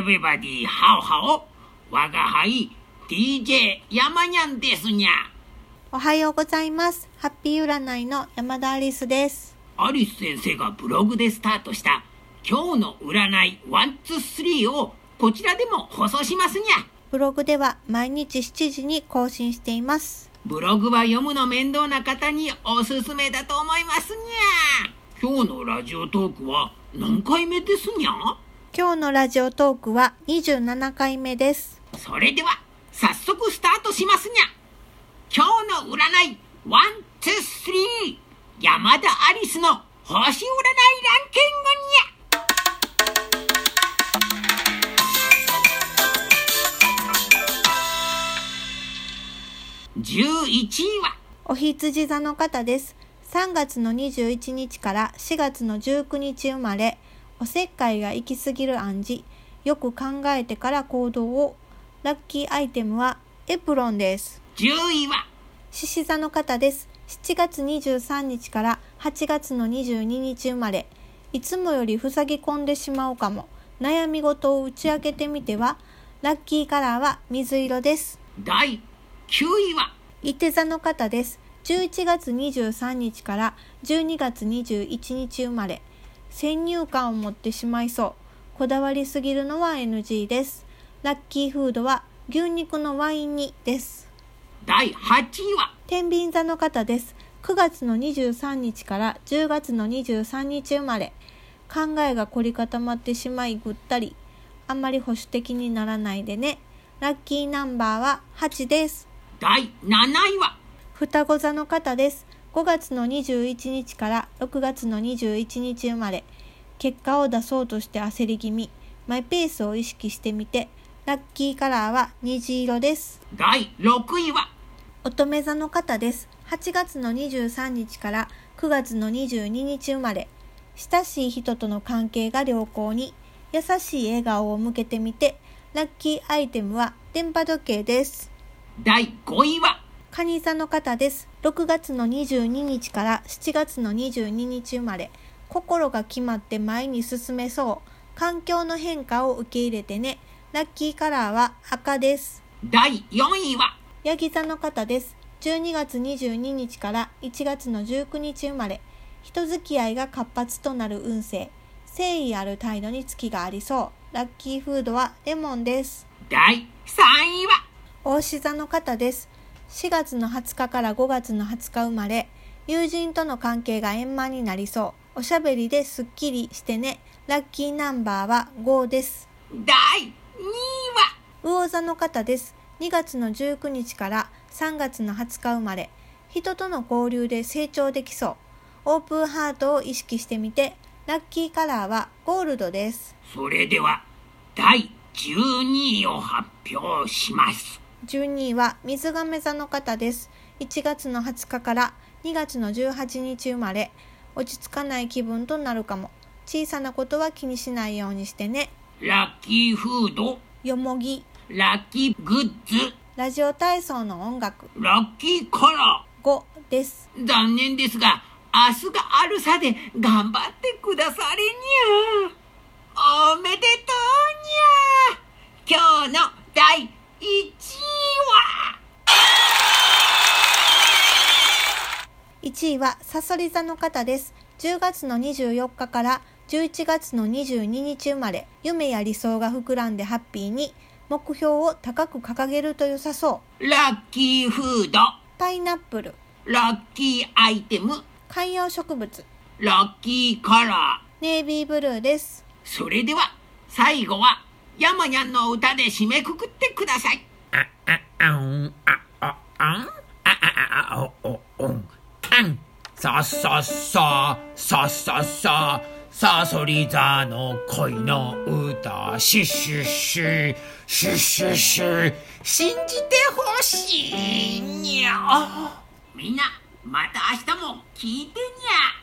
everybody, how how? 我が輩 DJ 山にゃんですにゃ。おはようございます。ハッピー占いの山田アリスです。アリス先生がブログでスタートした今日の占い123をこちらでも放送しますにゃ。ブログでは毎日7時に更新しています。ブログは読むの面倒な方におすすめだと思いますにゃ。今日のラジオトークは何回目ですにゃ？今日のラジオトークは27回目です。それでは早速スタートしますにゃ。今日の占い123山田アリスの星占いランキングにゃ。11位はお羊座の方です。3月の21日から4月の19日生まれ、おせっかいが行き過ぎる暗示、よく考えてから行動を。ラッキーアイテムはエプロンです。10位は獅子座の方です。7月23日から8月の22日生まれ。いつもより塞ぎ込んでしまうかも。悩み事を打ち明けてみては。ラッキーカラーは水色です。第9位は伊手座の方です。11月23日から12月21日生まれ。先入観を持ってしまいそう。こだわりすぎるのは NG です。ラッキーフードは牛肉のワイン煮です。第8位は？天秤座の方です。9月の23日から10月の23日生まれ。考えが凝り固まってしまいぐったり。あんまり保守的にならないでね。ラッキーナンバーは8です。第7位は？双子座の方です。5月の21日から6月の21日生まれ。結果を出そうとして焦り気味。マイペースを意識してみて。ラッキーカラーは虹色です。第6位は？乙女座の方です。8月の23日から9月の22日生まれ。親しい人との関係が良好に、優しい笑顔を向けてみて、ラッキーアイテムは電波時計です。第5位は？蟹座の方です。6月の22日から7月の22日生まれ。心が決まって前に進めそう。環境の変化を受け入れてね。ラッキーカラーは赤です。第4位は？ヤギ座の方です。12月22日から1月の19日生まれ。人付き合いが活発となる運勢。誠意ある態度に月がありそう。ラッキーフードはレモンです。第3位は？大志座の方です。4月の20日から5月の20日生まれ。友人との関係が円満になりそう。おしゃべりですっきりしてね。ラッキーナンバーは5です。第2位は？魚座の方です。2月の19日から3月の20日生まれ。人との交流で成長できそう。オープンハートを意識してみて、ラッキーカラーはゴールドです。それでは第12位を発表します12位は水亀座の方です。1月の20日から2月の18日生まれ。落ち着かない気分となるかも。小さなことは気にしないようにしてね。ラッキーフードよもぎ、ラッキーグッズラジオ体操の音楽ラッキーカラ5です。ー残念ですが明日があるさで頑張ってくださりにゃおめでとうにゃ今日の第1位は1位はサソリ座の方です。10月の24日から11月の22日生まれ、夢や理想が膨らんでハッピーに、目標を高く掲げると良さそう。ラッキーフードパイナップル、ラッキーアイテム観葉植物、ラッキーカラーネイビーブルーです。それでは最後は山にゃんの歌で締めくくってくださいあ、あ、あん、あ、あ、あん、あ、あ、あ、お、お、おん、あさっ。さっささっ、さっさ、さそり座の恋の歌、シュシュシュ、シュシュシュ、信じてほしいにゃ。みんなまた明日も聞いてにゃ